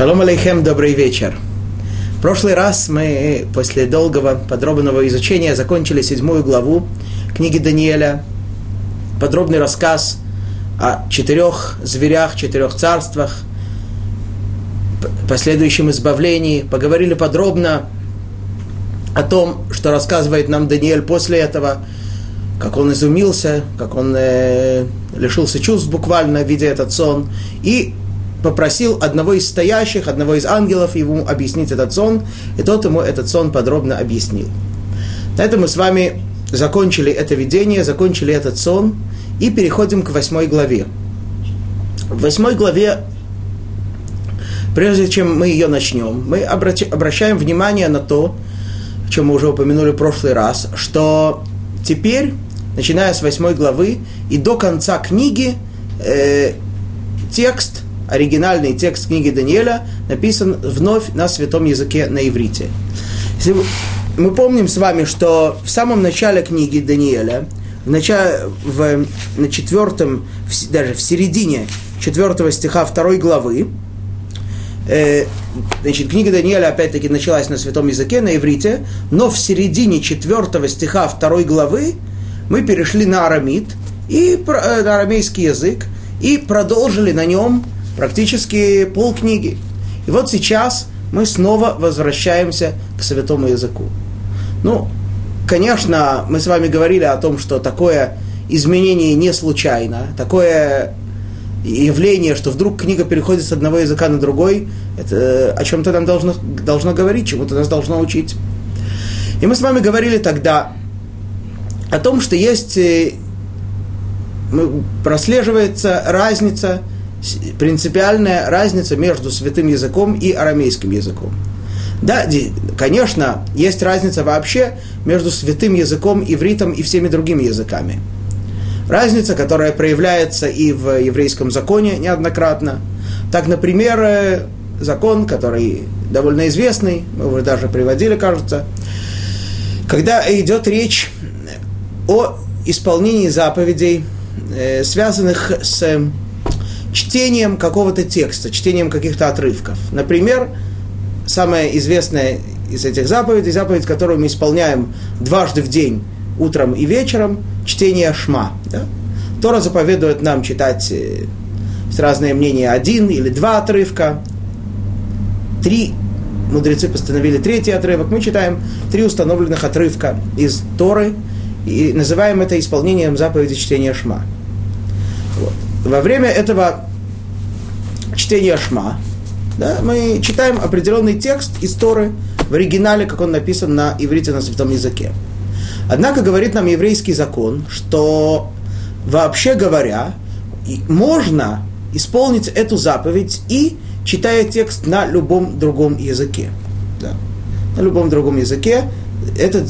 Шалом алейхем, добрый вечер. В прошлый раз мы после долгого подробного изучения закончили седьмую главу книги Даниэля. Подробный рассказ о четырех зверях, четырех царствах, последующем избавлении. Поговорили подробно о том, что рассказывает нам Даниэль после этого, как он изумился, как он э, лишился чувств буквально, видя этот сон, и попросил одного из стоящих, одного из ангелов ему объяснить этот сон, и тот ему этот сон подробно объяснил. На этом мы с вами закончили это видение, закончили этот сон, и переходим к восьмой главе. В восьмой главе, прежде чем мы ее начнем, мы обращаем внимание на то, о чем мы уже упомянули в прошлый раз, что теперь, начиная с восьмой главы и до конца книги, э, текст – оригинальный текст книги Даниэля написан вновь на святом языке на иврите. Если мы помним с вами, что в самом начале книги Даниэля, в начале, в, на четвертом, в, даже в середине четвертого стиха второй главы, э, значит, книга Даниэля опять-таки началась на святом языке, на иврите, но в середине четвертого стиха второй главы мы перешли на арамит, и, э, на арамейский язык, и продолжили на нем практически полкниги. И вот сейчас мы снова возвращаемся к святому языку. Ну, конечно, мы с вами говорили о том, что такое изменение не случайно, такое явление, что вдруг книга переходит с одного языка на другой, это о чем-то нам должно, должно говорить, чему-то нас должно учить. И мы с вами говорили тогда о том, что есть, э, прослеживается разница принципиальная разница между святым языком и арамейским языком. Да, конечно, есть разница вообще между святым языком, ивритом и всеми другими языками. Разница, которая проявляется и в еврейском законе неоднократно. Так, например, э, закон, который довольно известный, мы уже даже приводили, кажется, когда идет речь о исполнении заповедей, э, связанных с чтением какого-то текста, чтением каких-то отрывков. Например, самая известная из этих заповедей, заповедь, которую мы исполняем дважды в день, утром и вечером, чтение шма. Да? Тора заповедует нам читать э, разные мнения один или два отрывка, три мудрецы постановили третий отрывок, мы читаем три установленных отрывка из Торы и называем это исполнением заповеди чтения Шма. Во время этого чтения Шма да, мы читаем определенный текст из Торы в оригинале, как он написан на иврите на святом языке. Однако говорит нам еврейский закон, что вообще говоря, можно исполнить эту заповедь и читая текст на любом другом языке. Да. На любом другом языке эта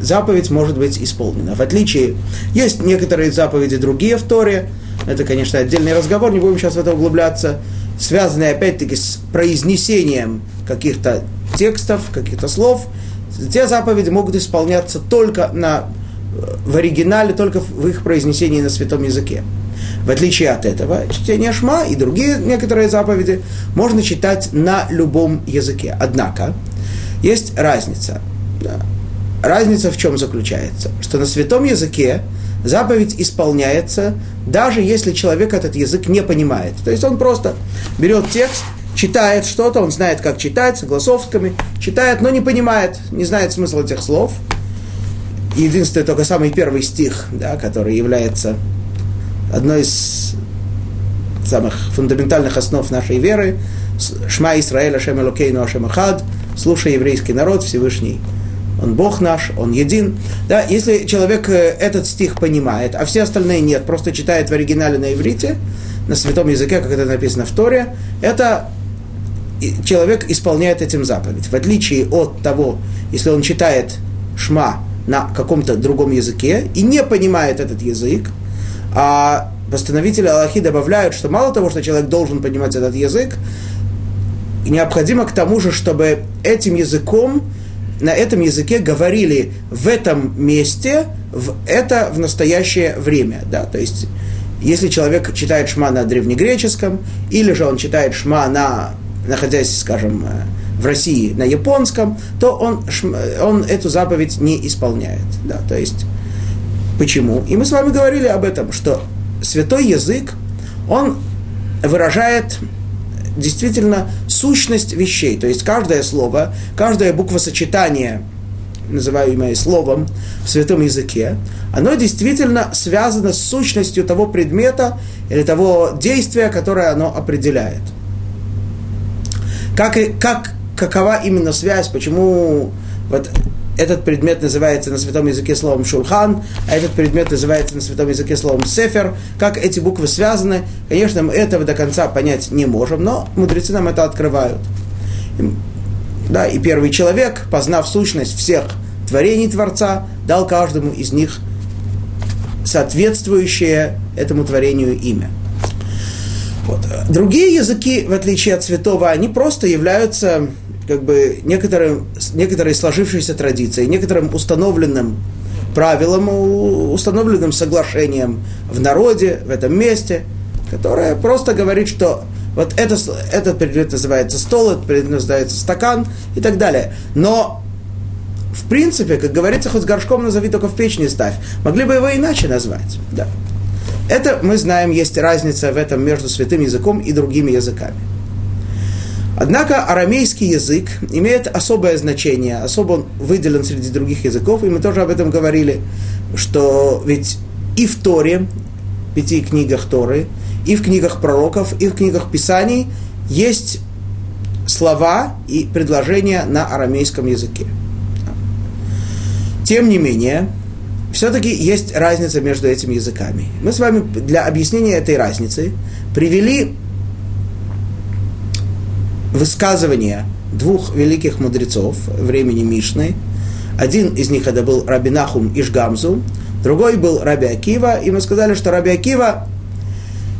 заповедь может быть исполнена. В отличие, есть некоторые заповеди другие в Торе, это, конечно, отдельный разговор, не будем сейчас в это углубляться, связанные, опять-таки, с произнесением каких-то текстов, каких-то слов. Те заповеди могут исполняться только на, в оригинале, только в их произнесении на святом языке. В отличие от этого, чтение Шма и другие некоторые заповеди можно читать на любом языке. Однако, есть разница. Разница в чем заключается? Что на святом языке заповедь исполняется, даже если человек этот язык не понимает. То есть он просто берет текст, читает что-то, он знает, как читать, согласовками, читает, но не понимает, не знает смысла этих слов. Единственное, только самый первый стих, да, который является одной из самых фундаментальных основ нашей веры, Шма Исраэля Шем Элокейну Ашем Ахад, слушай еврейский народ, Всевышний он Бог наш, Он един. Да, если человек э, этот стих понимает, а все остальные нет, просто читает в оригинале на иврите, на святом языке, как это написано в Торе, это человек исполняет этим заповедь. В отличие от того, если он читает шма на каком-то другом языке и не понимает этот язык, а постановители Аллахи добавляют, что мало того, что человек должен понимать этот язык, необходимо к тому же, чтобы этим языком на этом языке говорили в этом месте, в это в настоящее время. Да? То есть, если человек читает шма на древнегреческом, или же он читает шма на находясь, скажем, в России на японском, то он, он эту заповедь не исполняет. Да, то есть, почему? И мы с вами говорили об этом, что святой язык, он выражает действительно сущность вещей. То есть каждое слово, каждое буквосочетание, называемое словом в святом языке, оно действительно связано с сущностью того предмета или того действия, которое оно определяет. Как, и, как, какова именно связь, почему вот этот предмет называется на святом языке словом шурхан, а этот предмет называется на святом языке словом сефер. Как эти буквы связаны, конечно, мы этого до конца понять не можем, но мудрецы нам это открывают. Да, и первый человек, познав сущность всех творений Творца, дал каждому из них соответствующее этому творению имя. Вот. Другие языки, в отличие от святого, они просто являются как бы некоторым, некоторой сложившейся традицией, некоторым установленным правилом, установленным соглашением в народе, в этом месте, которое просто говорит, что вот это, этот предмет называется стол, этот предмет называется стакан и так далее. Но в принципе, как говорится, хоть горшком назови, только в печь не ставь. Могли бы его иначе назвать. Да. Это мы знаем, есть разница в этом между святым языком и другими языками. Однако арамейский язык имеет особое значение, особо он выделен среди других языков, и мы тоже об этом говорили, что ведь и в Торе, в пяти книгах Торы, и в книгах пророков, и в книгах Писаний есть слова и предложения на арамейском языке. Тем не менее, все-таки есть разница между этими языками. Мы с вами для объяснения этой разницы привели высказывания двух великих мудрецов времени Мишны. Один из них это был Рабинахум Ишгамзу, другой был Раби Акива, и мы сказали, что Раби Акива,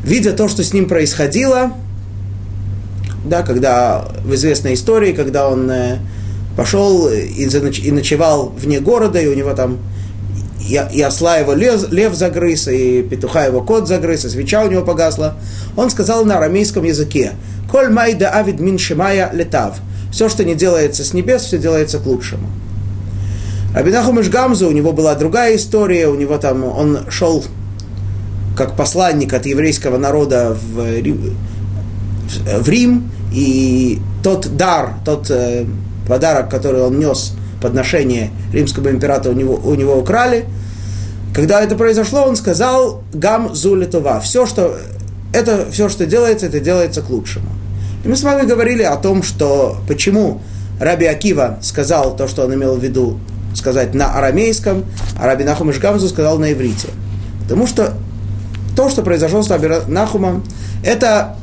видя то, что с ним происходило, да, когда в известной истории, когда он э, пошел и, и ночевал вне города, и у него там и, и осла его лев, лев загрыз, и петуха его кот загрыз, и свеча у него погасла, он сказал на арамейском языке, Коль майда авид мин шимая летав. Все, что не делается с небес, все делается к лучшему. Рабинаху Мишгамзу, у него была другая история, у него там, он шел как посланник от еврейского народа в, в Рим, и тот дар, тот э, подарок, который он нес, подношение римского императора у него, у него украли. Когда это произошло, он сказал «Гам зулитова». Все, что, это, все, что делается, это делается к лучшему. И мы с вами говорили о том, что почему Раби Акива сказал то, что он имел в виду сказать на арамейском, а Раби Нахум Ишгамзу сказал на иврите. Потому что то, что произошло с Раби Нахумом, это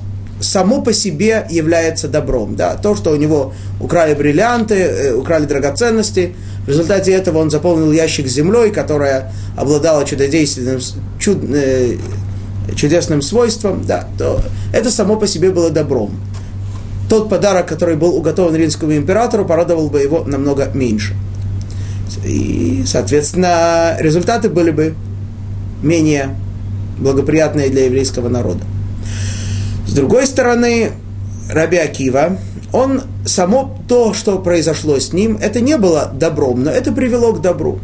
само по себе является добром. Да? То, что у него украли бриллианты, э, украли драгоценности, в результате этого он заполнил ящик землей, которая обладала чудодейственным, чуд, э, чудесным свойством, да, то это само по себе было добром тот подарок, который был уготован римскому императору, порадовал бы его намного меньше. И, соответственно, результаты были бы менее благоприятные для еврейского народа. С другой стороны, Раби Акива, он само то, что произошло с ним, это не было добром, но это привело к добру.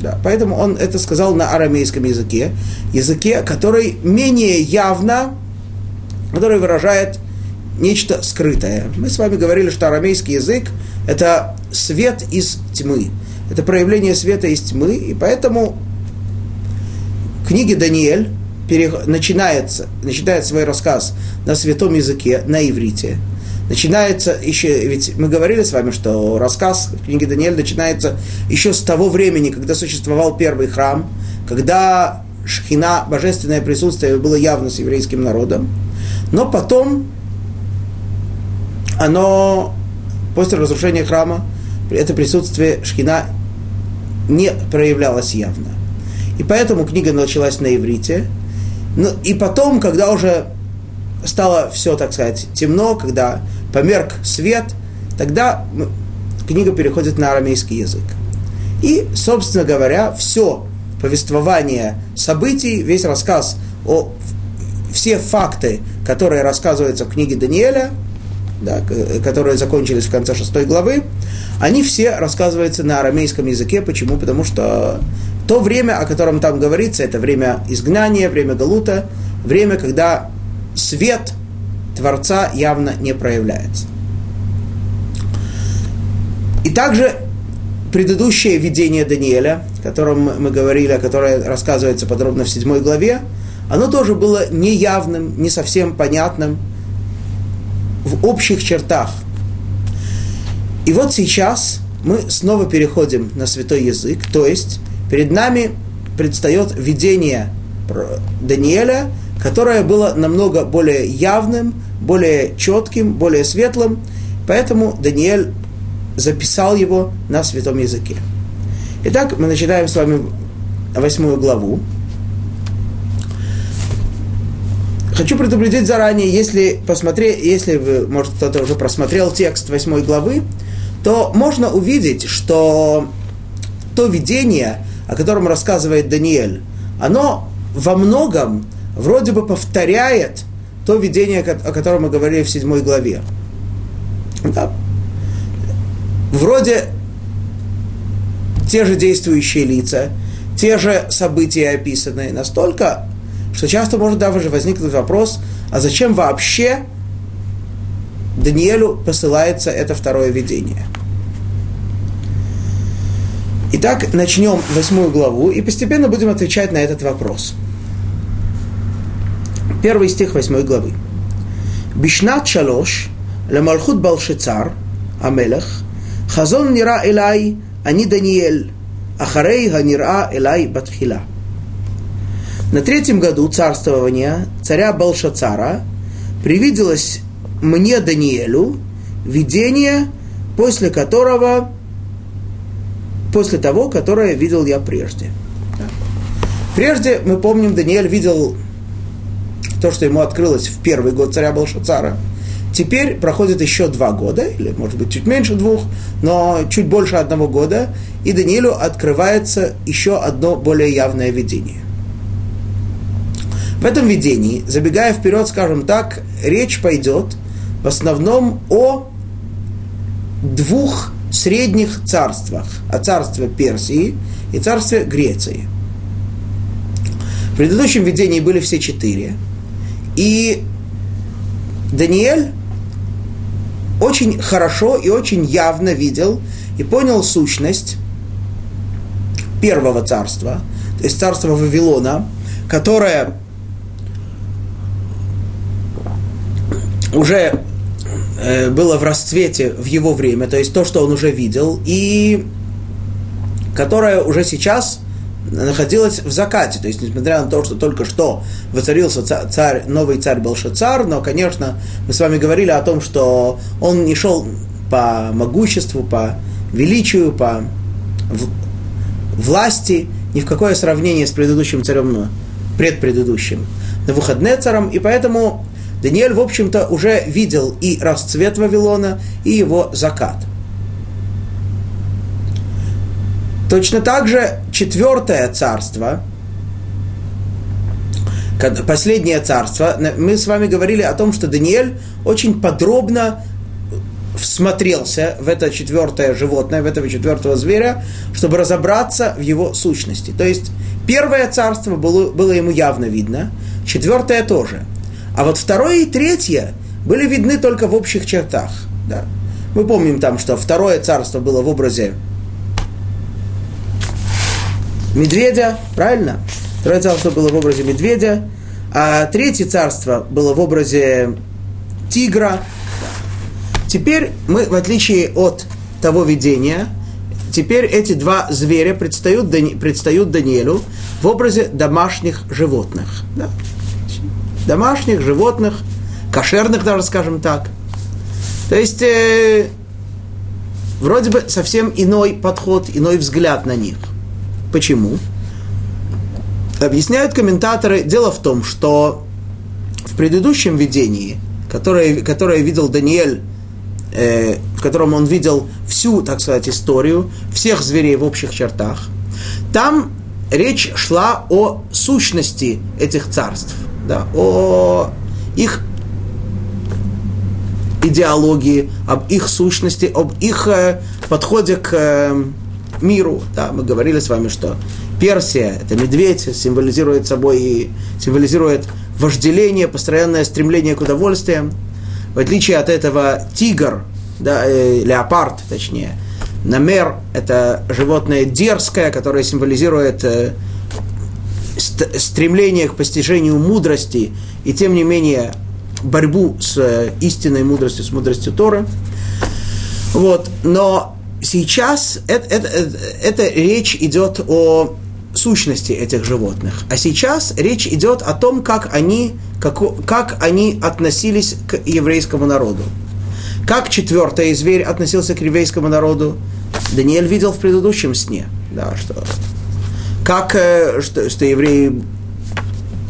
Да, поэтому он это сказал на арамейском языке, языке, который менее явно, который выражает нечто скрытое. Мы с вами говорили, что арамейский язык – это свет из тьмы. Это проявление света из тьмы, и поэтому в книге Даниэль начинается, начинает свой рассказ на святом языке, на иврите. Начинается еще, ведь мы говорили с вами, что рассказ в книге Даниэль начинается еще с того времени, когда существовал первый храм, когда шхина, божественное присутствие было явно с еврейским народом. Но потом оно после разрушения храма, это присутствие Шхина не проявлялось явно. И поэтому книга началась на иврите. Ну, и потом, когда уже стало все, так сказать, темно, когда померк свет, тогда книга переходит на арамейский язык. И, собственно говоря, все повествование событий, весь рассказ о все факты, которые рассказываются в книге Даниэля – да, которые закончились в конце шестой главы, они все рассказываются на арамейском языке. Почему? Потому что то время, о котором там говорится, это время изгнания, время Галута, время, когда свет Творца явно не проявляется. И также предыдущее видение Даниэля, о котором мы говорили, которое рассказывается подробно в седьмой главе, оно тоже было неявным, не совсем понятным в общих чертах. И вот сейчас мы снова переходим на святой язык, то есть перед нами предстает видение Даниэля, которое было намного более явным, более четким, более светлым, поэтому Даниэль записал его на святом языке. Итак, мы начинаем с вами восьмую главу. Хочу предупредить заранее, если посмотреть, если вы, может, кто-то уже просмотрел текст восьмой главы, то можно увидеть, что то видение, о котором рассказывает Даниэль, оно во многом вроде бы повторяет то видение, о котором мы говорили в седьмой главе. Да. Вроде те же действующие лица, те же события описанные, настолько что часто может даже возникнуть вопрос, а зачем вообще Даниэлю посылается это второе видение. Итак, начнем восьмую главу и постепенно будем отвечать на этот вопрос. Первый стих восьмой главы. Бишнат шалош למלכות בלשצר, המלך, חזון נראה אליי, אני דניאל, אחרי הנראה אליי בתחילה. На третьем году царствования царя Балшацара привиделось мне, Даниэлю, видение, после которого, после того, которое видел я прежде. Прежде, мы помним, Даниэль видел то, что ему открылось в первый год царя Балшацара. Теперь проходит еще два года, или, может быть, чуть меньше двух, но чуть больше одного года, и Даниэлю открывается еще одно более явное видение. В этом видении, забегая вперед, скажем так, речь пойдет в основном о двух средних царствах, о царстве Персии и царстве Греции. В предыдущем видении были все четыре. И Даниэль очень хорошо и очень явно видел и понял сущность первого царства, то есть царства Вавилона, которое уже э, было в расцвете в его время, то есть то, что он уже видел, и которое уже сейчас находилась в закате. То есть, несмотря на то, что только что воцарился царь, новый царь Белшацар, но, конечно, мы с вами говорили о том, что он не шел по могуществу, по величию, по власти, ни в какое сравнение с предыдущим царем, предпредыдущим, на выходные царом, и поэтому Даниэль, в общем-то, уже видел и расцвет Вавилона, и его закат. Точно так же четвертое царство, последнее царство, мы с вами говорили о том, что Даниэль очень подробно всмотрелся в это четвертое животное, в этого четвертого зверя, чтобы разобраться в его сущности. То есть первое царство было, было ему явно видно, четвертое тоже – а вот второе и третье были видны только в общих чертах. Да. Мы помним там, что второе царство было в образе медведя, правильно? Второе царство было в образе медведя, а третье царство было в образе тигра. Теперь мы, в отличие от того видения, теперь эти два зверя предстают, предстают Даниэлю в образе домашних животных. Да? Домашних животных, кошерных даже, скажем так. То есть, э, вроде бы совсем иной подход, иной взгляд на них. Почему? Объясняют комментаторы, дело в том, что в предыдущем видении, которое, которое видел Даниэль, э, в котором он видел всю, так сказать, историю, всех зверей в общих чертах, там речь шла о сущности этих царств – да, о их идеологии, об их сущности, об их э, подходе к э, миру. Да, мы говорили с вами, что Персия – это медведь, символизирует собой и символизирует вожделение, постоянное стремление к удовольствиям. В отличие от этого тигр, да, э, леопард, точнее, намер – это животное дерзкое, которое символизирует э, стремление к постижению мудрости и, тем не менее, борьбу с э, истинной мудростью, с мудростью Торы. Вот. Но сейчас это, это, это речь идет о сущности этих животных. А сейчас речь идет о том, как они, как, как они относились к еврейскому народу. Как четвертый зверь относился к еврейскому народу, Даниэль видел в предыдущем сне. Да, что, как, э, что, что евреи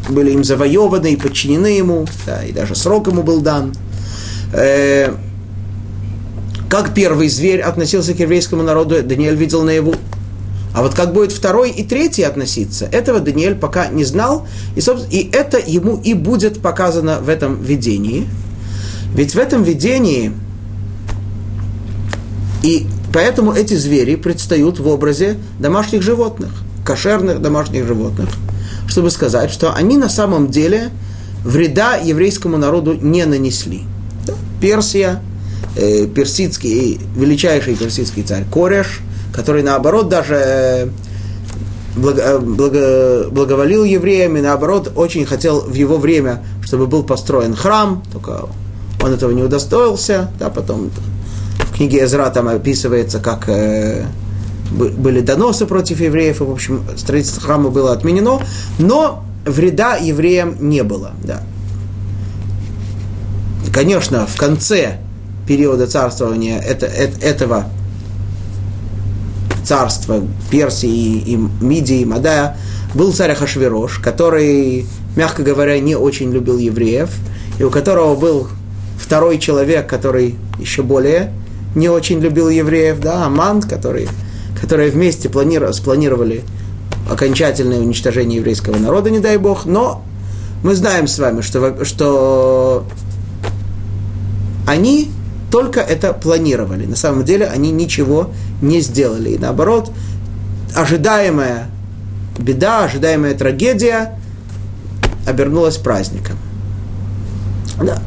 были им завоеваны и подчинены ему, да, и даже срок ему был дан. Э, как первый зверь относился к еврейскому народу, Даниэль видел наяву. А вот как будет второй и третий относиться, этого Даниэль пока не знал, и, и это ему и будет показано в этом видении. Ведь в этом видении, и поэтому эти звери предстают в образе домашних животных, кошерных домашних животных, чтобы сказать, что они на самом деле вреда еврейскому народу не нанесли. Персия, э, персидский, величайший персидский царь Кореш, который наоборот даже э, э, благо, благоволил евреям и наоборот очень хотел в его время, чтобы был построен храм, только он этого не удостоился, да, потом в книге Эзра там описывается, как были доносы против евреев, и, в общем, строительство храма было отменено, но вреда евреям не было, да. Конечно, в конце периода царствования это, это, этого царства Персии и, и Мидии, и Мадая, был царь Ахашвирош, который, мягко говоря, не очень любил евреев, и у которого был второй человек, который еще более не очень любил евреев, да, Аман, который, которые вместе планировали, спланировали окончательное уничтожение еврейского народа, не дай бог, но мы знаем с вами, что, что они только это планировали. На самом деле они ничего не сделали. И наоборот, ожидаемая беда, ожидаемая трагедия обернулась праздником. Да.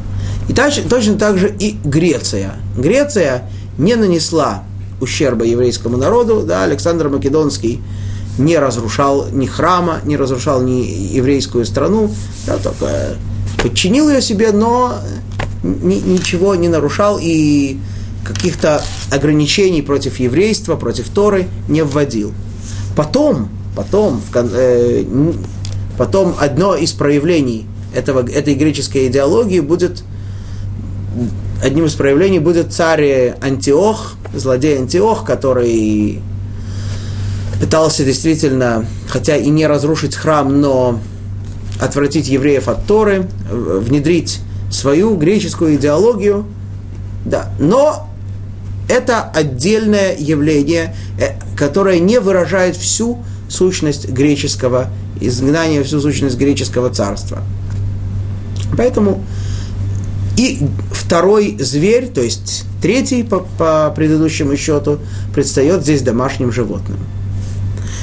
И точно, точно так же и Греция. Греция не нанесла ущерба еврейскому народу. Да, Александр Македонский не разрушал ни храма, не разрушал ни еврейскую страну, да, только подчинил ее себе, но ни, ничего не нарушал и каких-то ограничений против еврейства, против Торы не вводил. Потом, потом, э, потом одно из проявлений этого, этой греческой идеологии будет, одним из проявлений будет царь Антиох, злодей Антиох, который пытался действительно, хотя и не разрушить храм, но отвратить евреев от Торы, внедрить свою греческую идеологию, да, но это отдельное явление, э, которое не выражает всю сущность греческого изгнания, всю сущность греческого царства. Поэтому и второй зверь, то есть третий по, по предыдущему счету, предстает здесь домашним животным.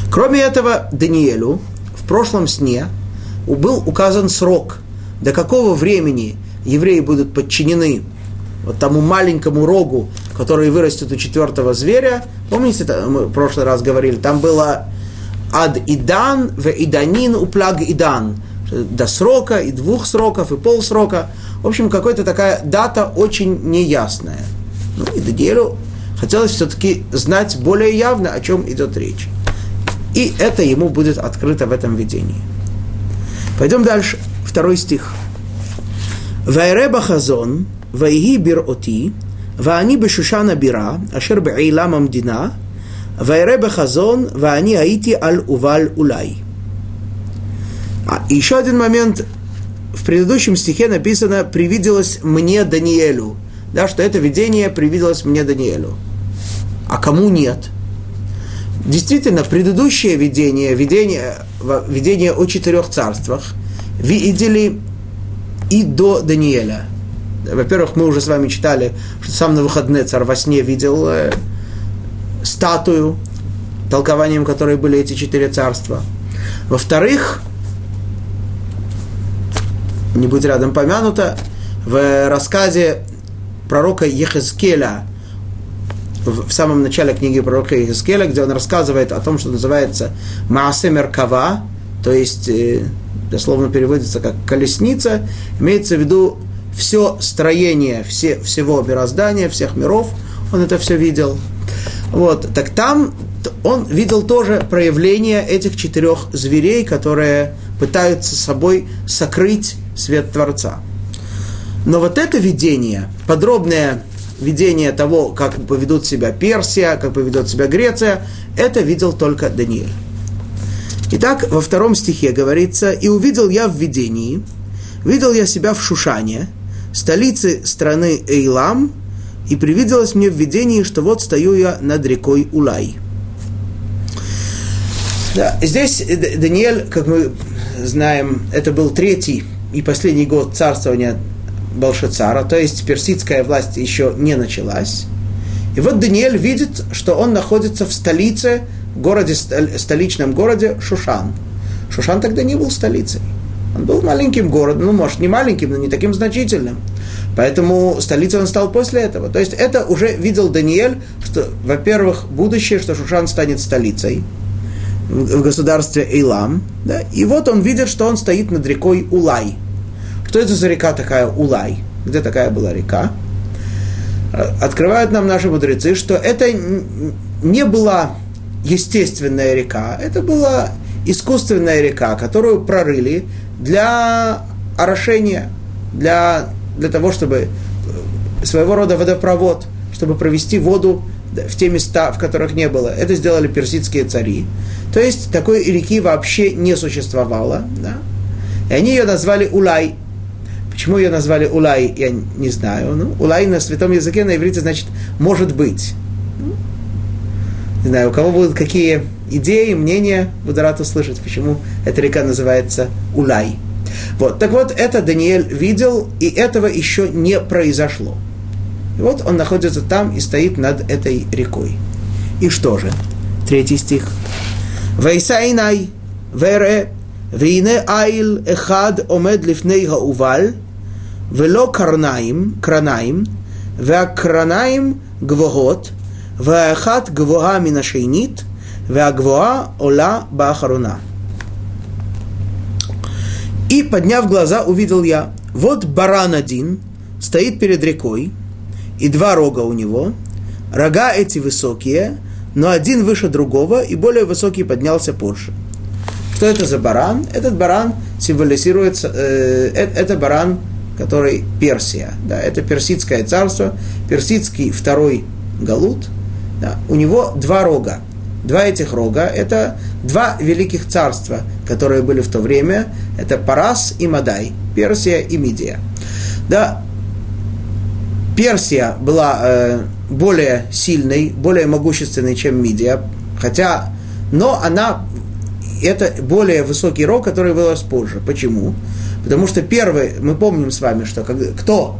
Кроме этого, Даниэлю в прошлом сне был указан срок, до какого времени евреи будут подчинены вот тому маленькому рогу, который вырастет у четвертого зверя. Помните, мы в прошлый раз говорили, там было ад идан, в иданин, уплаг идан До срока, и двух сроков, и полсрока. В общем, какая-то такая дата очень неясная. Ну, и Даниэлю хотелось все-таки знать более явно, о чем идет речь. И это ему будет открыто в этом видении. Пойдем дальше. Второй стих. Вайреба хазон, вайги бир оти, ואני בשושן הבירה, אשר בעילם המדינה, ואראה בחזון, ואני הייתי על уval улай. А, еще один момент. В предыдущем стихе написано «привиделось мне Даниэлю». Да, что это видение привиделось мне Даниэлю. А кому нет? Действительно, предыдущее видение, видение, видение о четырех царствах, видели и до Даниэля. Во-первых, мы уже с вами читали, что сам на выходные царь во сне видел э, статую, толкованием которой были эти четыре царства. Во-вторых, не будет рядом помянуто, в рассказе пророка Ехескеля, в самом начале книги пророка Ехескеля, где он рассказывает о том, что называется Маасе Меркава, то есть, э, дословно переводится как колесница, имеется в виду все строение все, всего мироздания, всех миров, он это все видел. Вот, так там он видел тоже проявление этих четырех зверей, которые пытаются собой сокрыть свет Творца. Но вот это видение, подробное видение того, как поведут себя Персия, как поведет себя Греция, это видел только Даниил. Итак, во втором стихе говорится, «И увидел я в видении, видел я себя в Шушане, столице страны Эйлам, и привиделось мне в видении, что вот стою я над рекой Улай». Да, здесь Даниэль, как мы знаем, это был третий и последний год царствования Балшацара, то есть персидская власть еще не началась. И вот Даниэль видит, что он находится в столице, городе, столичном городе Шушан. Шушан тогда не был столицей. Он был маленьким городом, ну, может, не маленьким, но не таким значительным. Поэтому столицей он стал после этого. То есть это уже видел Даниэль, что, во-первых, будущее, что Шушан станет столицей в государстве Эйлам. Да? И вот он видит, что он стоит над рекой Улай. Что это за река такая Улай? Где такая была река? Открывают нам наши мудрецы, что это не была естественная река, это была искусственная река, которую прорыли для орошения, для, для того, чтобы э, своего рода водопровод, чтобы провести воду в те места, в которых не было. Это сделали персидские цари. То есть такой реки вообще не существовало. Да? И они ее назвали Улай. Почему ее назвали Улай, я не знаю. Ну, Улай на святом языке на иврите значит «может быть». Ну, не знаю, у кого будут какие идеи, мнения, буду рад услышать, почему эта река называется Улай. Вот, так вот, это Даниэль видел, и этого еще не произошло. И вот он находится там и стоит над этой рекой. И что же? Третий стих. Вейсайнай, вере, вейне айл эхад омед лифней хауваль, ולא קרניים, קרניים, והקרניים גבוהות, והאחת גבוהה מן השנית, והגבוהה עולה באחרונה. И, подняв глаза, увидел я, вот баран один стоит перед рекой, и два рога у него, рога эти высокие, но один выше другого, и более высокий поднялся позже. Что это за баран? Этот баран символизируется, э, э это баран который Персия. Да, это персидское царство, персидский второй Галут. Да, у него два рога. Два этих рога – это два великих царства, которые были в то время. Это Парас и Мадай, Персия и Мидия. Да, Персия была э, более сильной, более могущественной, чем Мидия, хотя, но она это более высокий рог, который вырос позже. Почему? Потому что первый, мы помним с вами, что когда, кто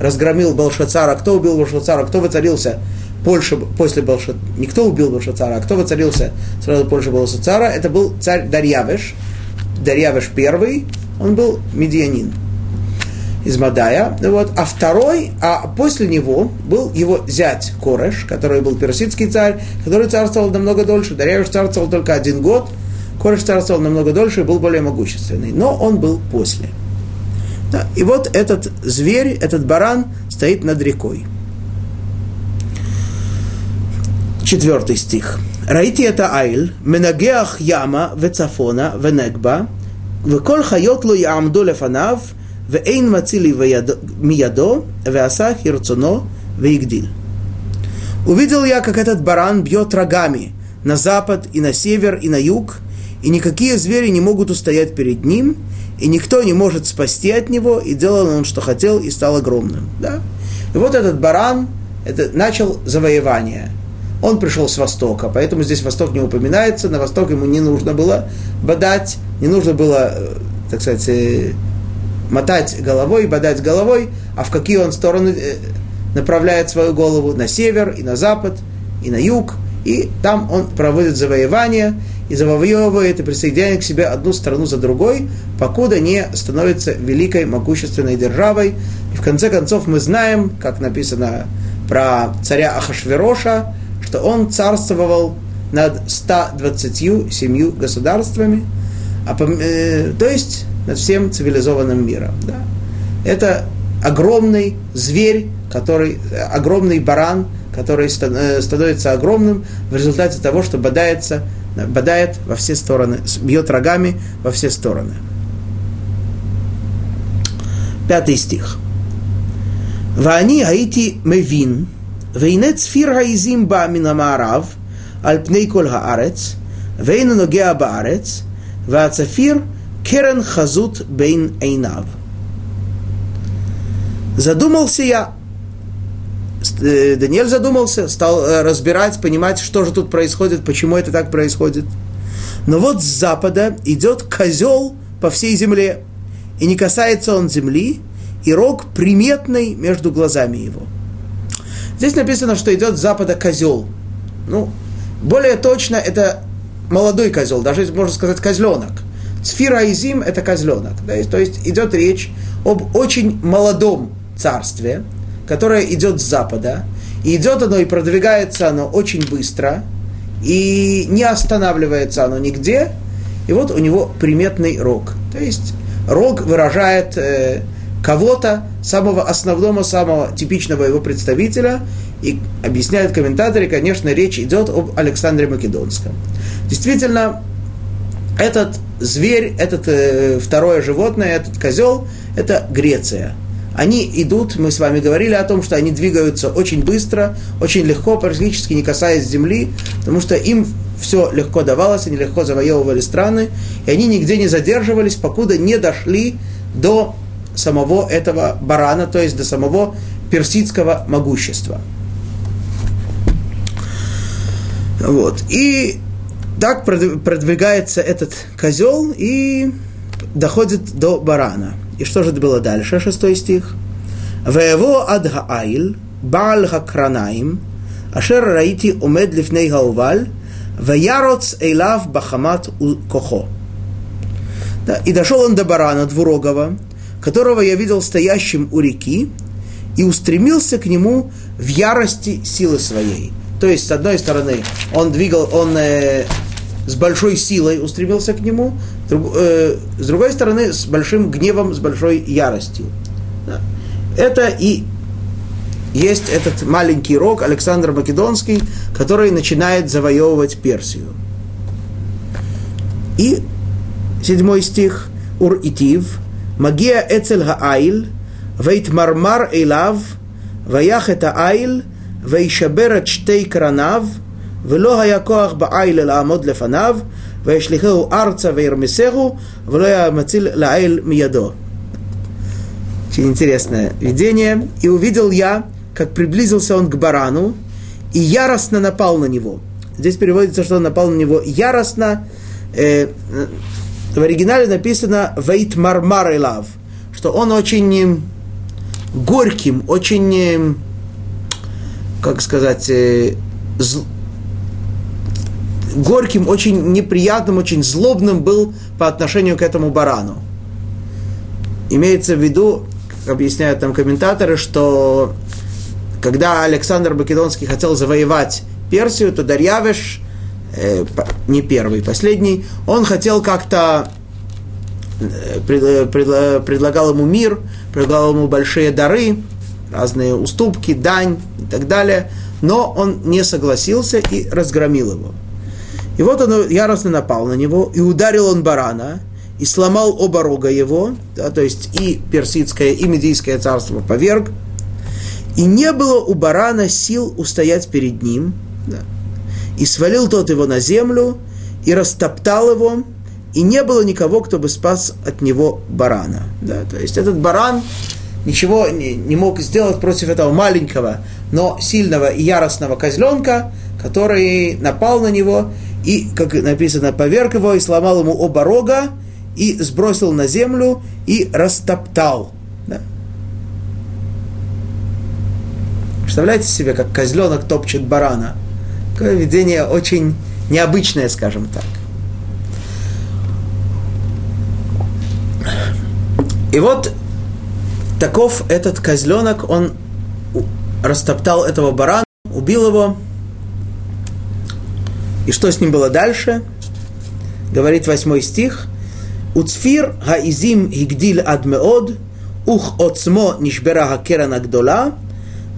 разгромил Балшацара, кто убил Балшацара, кто воцарился Польша, после Балшацара, не кто убил Балшацара, а кто воцарился сразу после Балшацара, это был царь Дарьявеш, Дарьявеш первый, он был медианин из Мадая, вот, а второй, а после него был его зять Кореш, который был персидский царь, который царствовал намного дольше, Дарьяш царствовал только один год, Кореш царствовал намного дольше и был более могущественный, но он был после. Да, и вот этот зверь, этот баран стоит над рекой. Четвертый стих. Раити это Айл, Менагеах Яма, Вецафона, Венегба, Веколь хайот лу ямду лефанав, ואין מציל מידו, ועשה כרצונו והגדיל. Увидел я, как этот баран бьет рогами на запад и на север и на юг, и никакие звери не могут устоять перед ним, и никто не может спасти от него, и делал он, что хотел, и стал огромным. Да? И вот этот баран это, начал завоевание. Он пришел с востока, поэтому здесь восток не упоминается, на восток ему не нужно было бодать, не нужно было, э, так сказать, э, мотать головой, бодать головой, а в какие он стороны э, направляет свою голову? На север и на запад, и на юг, и там он проводит завоевание, и завоевывает и присоединяет к себе одну страну за другой, покуда не становится великой могущественной державой. И в конце концов мы знаем, как написано про царя Ахашвероша, что он царствовал над 127 государствами, а, э, то есть над всем цивилизованным миром. Да. Это огромный зверь, который, огромный баран, который э, становится огромным в результате того, что бодается, бодает во все стороны, бьет рогами во все стороны. Пятый стих. ואני הייתי מבין, והנה צפיר העזים בא מן המערב, על פני כל הארץ, ואינו נוגע בארץ, והצפיר Керен Хазут Бейн Эйнав. Задумался я, Даниэль задумался, стал разбирать, понимать, что же тут происходит, почему это так происходит. Но вот с запада идет козел по всей земле, и не касается он земли, и рог приметный между глазами его. Здесь написано, что идет с запада козел. Ну, более точно, это молодой козел, даже можно сказать козленок. Сфира Изим – это козленок. Да, то есть идет речь об очень молодом царстве, которое идет с запада. И идет оно и продвигается оно очень быстро, и не останавливается оно нигде. И вот у него приметный рог. То есть рог выражает э, кого-то, самого основного, самого типичного его представителя, и объясняют комментаторы, конечно, речь идет об Александре Македонском. Действительно, этот зверь, этот э, второе животное, этот козел, это Греция. Они идут, мы с вами говорили о том, что они двигаются очень быстро, очень легко, практически не касаясь земли, потому что им все легко давалось, они легко завоевывали страны, и они нигде не задерживались, покуда не дошли до самого этого барана, то есть до самого персидского могущества. Вот. И так продвигается этот козел и доходит до барана. И что же это было дальше, шестой стих? Веево ад баал хакранаим, ашер раити умед лифней хауваль, ваяроц эйлав бахамат кохо. И дошел он до барана двурогого, которого я видел стоящим у реки, и устремился к нему в ярости силы своей. То есть, с одной стороны, он двигал, он э, с большой силой устремился к нему, друг, э, с другой стороны, с большим гневом, с большой яростью. Да. Это и есть этот маленький рок Александр Македонский, который начинает завоевывать Персию. И седьмой стих Ур Итив Магия Эцель Хаайль Вейт Мармар Эйлав Ваях это Айл Вейшаберат Штей Кранав – ולא היה כוח בעיל לעמוד לפניו, וישליכהו ארצה וירמסהו, ולא היה מציל לעיל מידו. Очень интересное видение. И увидел я, как приблизился он к барану, и яростно напал на него. Здесь переводится, что он напал на него яростно. Э, в оригинале написано «Вейт мармар лав», что он очень горьким, очень как сказать, э, зл... горьким, очень неприятным, очень злобным был по отношению к этому барану. Имеется в виду, объясняют там комментаторы, что когда Александр Македонский хотел завоевать Персию, то Дарьявеш, э, не первый, последний, он хотел как-то э, предлагал ему мир, предлагал ему большие дары, разные уступки, дань и так далее, но он не согласился и разгромил его. И вот он яростно напал на него, и ударил он барана, и сломал оба рога его, да, то есть и персидское, и медийское царство поверг, и не было у барана сил устоять перед ним, да, и свалил тот его на землю, и растоптал его, и не было никого, кто бы спас от него барана. Да, то есть этот баран ничего не, не мог сделать против этого маленького, но сильного и яростного козленка, который напал на него и, как написано, поверг его и сломал ему оба рога, и сбросил на землю и растоптал. Да? Представляете себе, как козленок топчет барана? Такое видение очень необычное, скажем так. И вот таков этот козленок, он растоптал этого барана, убил его. И что с ним было дальше? Говорит восьмой стих. Уцфир гаизим хигдиль адмеод, ух отсмо нишбера хакерана гдола,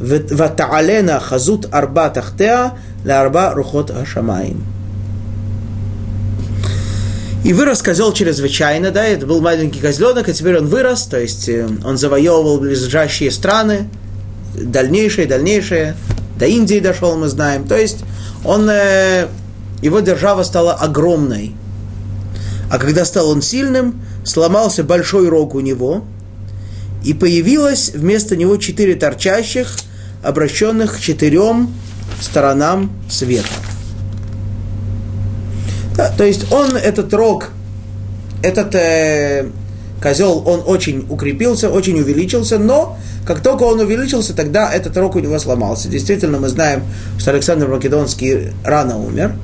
ватаалена хазут арба тахтеа, ля арба рухот хашамаим. И вырос козел чрезвычайно, да, это был маленький козленок, а теперь он вырос, то есть э, он завоевывал ближайшие страны, дальнейшие, дальнейшие, до Индии дошел, мы знаем, то есть он э, его держава стала огромной. А когда стал он сильным, сломался большой рог у него, и появилось вместо него четыре торчащих, обращенных к четырем сторонам света. Да, то есть он, этот рог, этот э, козел, он очень укрепился, очень увеличился, но как только он увеличился, тогда этот рог у него сломался. Действительно, мы знаем, что Александр Македонский рано умер,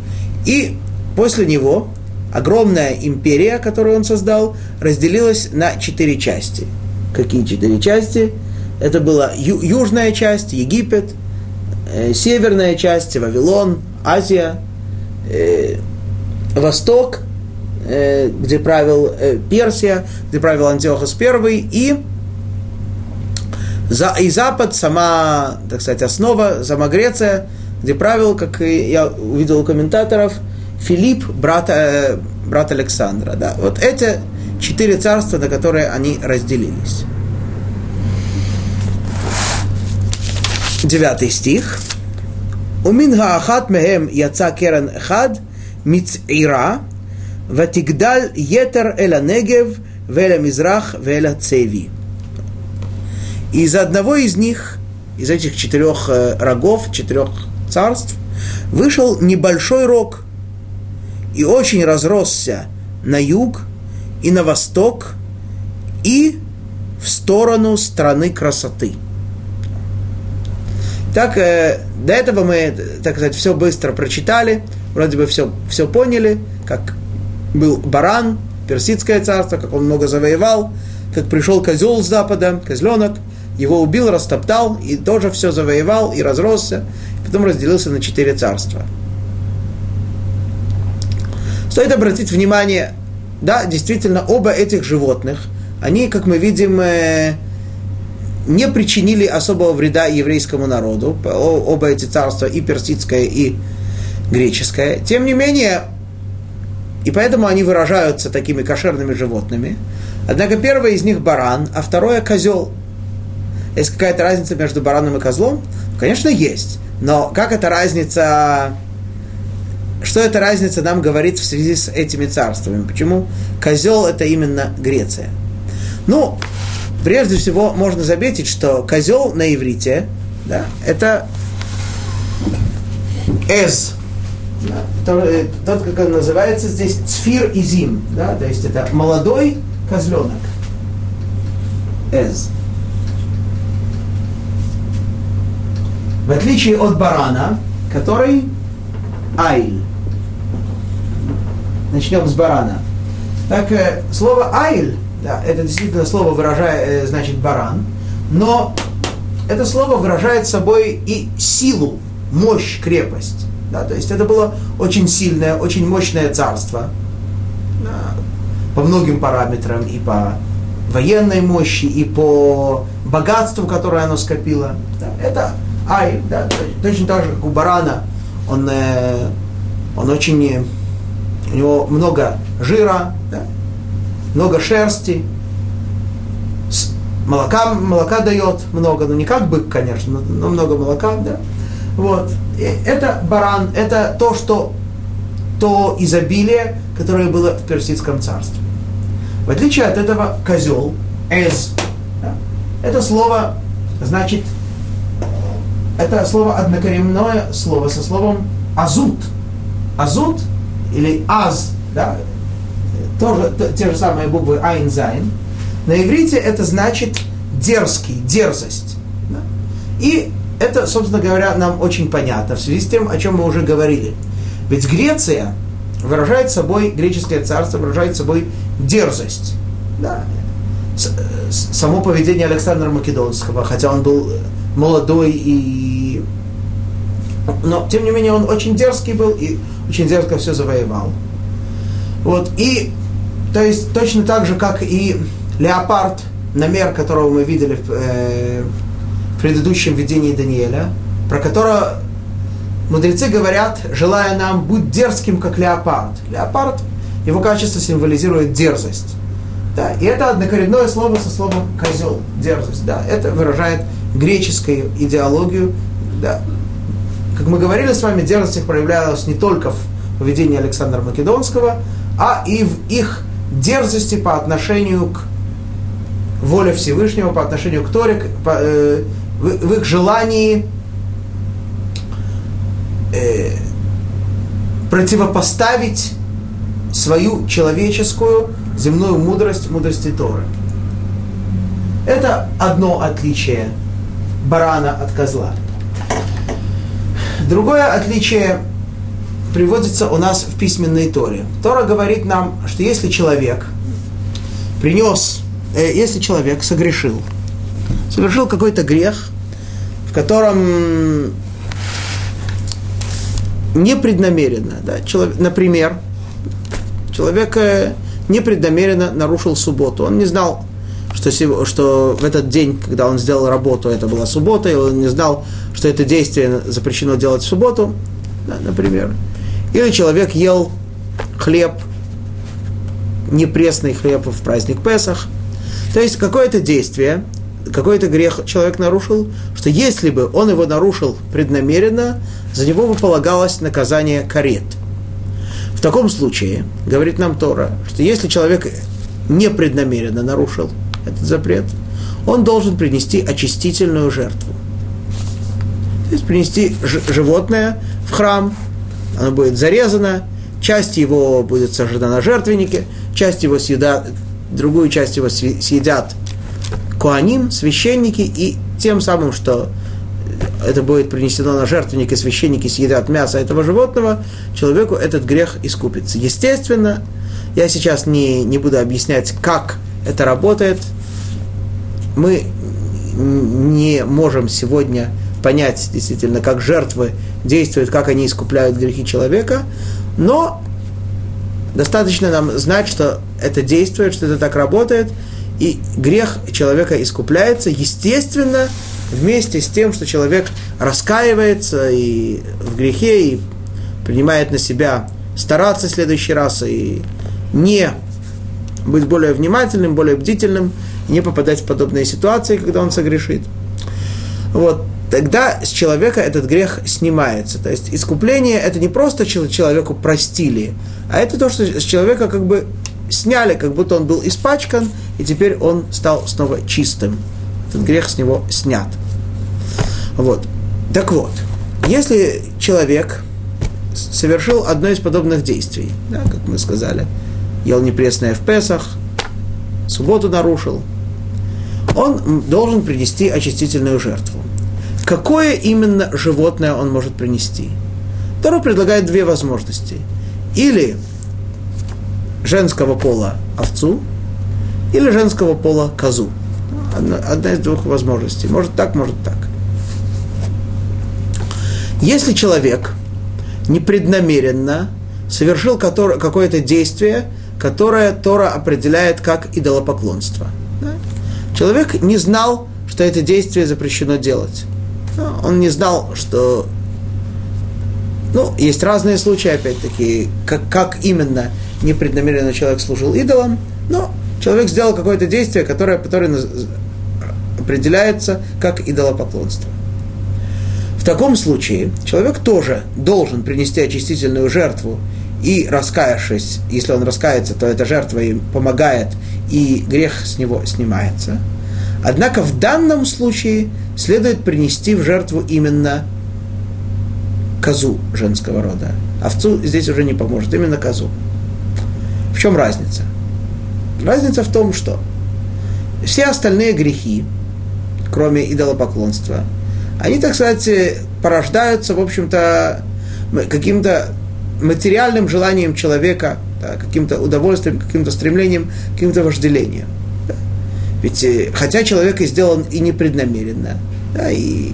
и после него огромная империя, которую он создал, разделилась на четыре части. Какие четыре части? Это была ю- южная часть, Египет, э, северная часть, Вавилон, Азия, э, Восток, э, где правил э, Персия, где правил Антиохос I, и, за, и Запад, сама, так сказать, основа, сама Греция, где правил, как я увидел у комментаторов, Филипп, брат, э, брат Александра. Да. Вот эти четыре царства, на которые они разделились. Девятый стих. Умин хаахат мехем яца керан эхад мицира ватигдаль етер эла негев веля мизрах веля цеви. из одного из них, из этих четырех рогов, четырех царств, вышел небольшой рог и очень разросся на юг и на восток и в сторону страны красоты – так, э, до этого мы, так сказать, все быстро прочитали, вроде бы все, все поняли, как был баран, персидское царство, как он много завоевал, как пришел козел с запада, козленок, его убил, растоптал, и тоже все завоевал, и разросся, и потом разделился на четыре царства. Стоит обратить внимание, да, действительно, оба этих животных, они, как мы видим, э, не причинили особого вреда еврейскому народу, оба эти царства, и персидское, и греческое. Тем не менее, и поэтому они выражаются такими кошерными животными. Однако первое из них баран, а второе козел. Есть какая-то разница между бараном и козлом? Конечно, есть. Но как эта разница, что эта разница нам говорит в связи с этими царствами? Почему козел это именно Греция? Ну, прежде всего можно заметить, что козел на иврите, да, это эз, да, тот, тот, как он называется здесь, цфир и зим, да, то есть это молодой козленок. Эз. В отличие от барана, который айль. Начнем с барана. Так, э, слово айль да, это действительно слово выражает, э, значит баран, но это слово выражает собой и силу, мощь, крепость. Да, то есть это было очень сильное, очень мощное царство да, по многим параметрам, и по военной мощи, и по богатству, которое оно скопило. Да, это ай, да, точно так же, как у барана, он, э, он очень, у него много жира, да, много шерсти, молока, молока дает много, ну не как бык, конечно, но, но много молока, да. Вот. И это баран, это то, что то изобилие, которое было в Персидском царстве. В отличие от этого козел, эз, да, это слово значит, это слово однокоренное слово со словом азут. Азут или аз, да, тоже те же самые буквы Айн Зайн. На иврите это значит дерзкий, дерзость. Да? И это, собственно говоря, нам очень понятно в связи с тем, о чем мы уже говорили. Ведь Греция выражает собой, греческое царство выражает собой дерзость. Да. Само поведение Александра Македонского, хотя он был молодой и... Но, тем не менее, он очень дерзкий был и очень дерзко все завоевал. Вот, и, то есть, точно так же, как и леопард, намер которого мы видели в, э, в предыдущем видении Даниэля, про которого мудрецы говорят, желая нам, будь дерзким, как леопард. Леопард, его качество символизирует дерзость. Да, и это однокоренное слово со словом козел, дерзость. Да, это выражает греческую идеологию. Да. Как мы говорили с вами, дерзость их проявлялась не только в поведении Александра Македонского, а и в их дерзости по отношению к воле Всевышнего, по отношению к Торе, по, э, в, в их желании э, противопоставить свою человеческую земную мудрость мудрости Торы. Это одно отличие барана от козла. Другое отличие приводится у нас в письменной Торе. Тора говорит нам, что если человек принес, э, если человек согрешил, совершил какой-то грех, в котором непреднамеренно, да, человек, например, человек э, непреднамеренно нарушил субботу, он не знал, что, что в этот день, когда он сделал работу, это была суббота, и он не знал, что это действие запрещено делать в субботу, да, например. Или человек ел хлеб, непресный хлеб в праздник Песах. То есть какое-то действие, какой-то грех человек нарушил, что если бы он его нарушил преднамеренно, за него бы полагалось наказание карет. В таком случае, говорит нам Тора, что если человек непреднамеренно нарушил этот запрет, он должен принести очистительную жертву. То есть принести животное в храм, оно будет зарезано, часть его будет сожжена на жертвеннике, часть его съедат, другую часть его съедят куаним, священники, и тем самым, что это будет принесено на жертвенник, и священники съедят мясо этого животного, человеку этот грех искупится. Естественно, я сейчас не, не буду объяснять, как это работает. Мы не можем сегодня понять действительно, как жертвы действуют, как они искупляют грехи человека, но достаточно нам знать, что это действует, что это так работает, и грех человека искупляется, естественно, вместе с тем, что человек раскаивается и в грехе, и принимает на себя стараться в следующий раз, и не быть более внимательным, более бдительным, не попадать в подобные ситуации, когда он согрешит. Вот тогда с человека этот грех снимается. То есть искупление это не просто человеку простили, а это то, что с человека как бы сняли, как будто он был испачкан, и теперь он стал снова чистым. Этот грех с него снят. Вот. Так вот, если человек совершил одно из подобных действий, да, как мы сказали, ел непресное в Песах, субботу нарушил, он должен принести очистительную жертву. Какое именно животное он может принести? Таро предлагает две возможности. Или женского пола овцу, или женского пола козу. Одна, одна из двух возможностей. Может так, может так. Если человек непреднамеренно совершил какое-то действие, которое Тора определяет как идолопоклонство. Человек не знал, что это действие запрещено делать. Он не знал, что... Ну, есть разные случаи, опять-таки, как, как именно непреднамеренно человек служил идолам, но человек сделал какое-то действие, которое, которое определяется как идолопоклонство. В таком случае человек тоже должен принести очистительную жертву и раскаявшись, если он раскается, то эта жертва им помогает, и грех с него снимается – Однако в данном случае следует принести в жертву именно козу женского рода. Овцу здесь уже не поможет, именно козу. В чем разница? Разница в том, что все остальные грехи, кроме идолопоклонства, они, так сказать, порождаются, в общем-то, каким-то материальным желанием человека, да, каким-то удовольствием, каким-то стремлением, каким-то вожделением. Да. Ведь э, хотя человек и сделан и непреднамеренно, да, и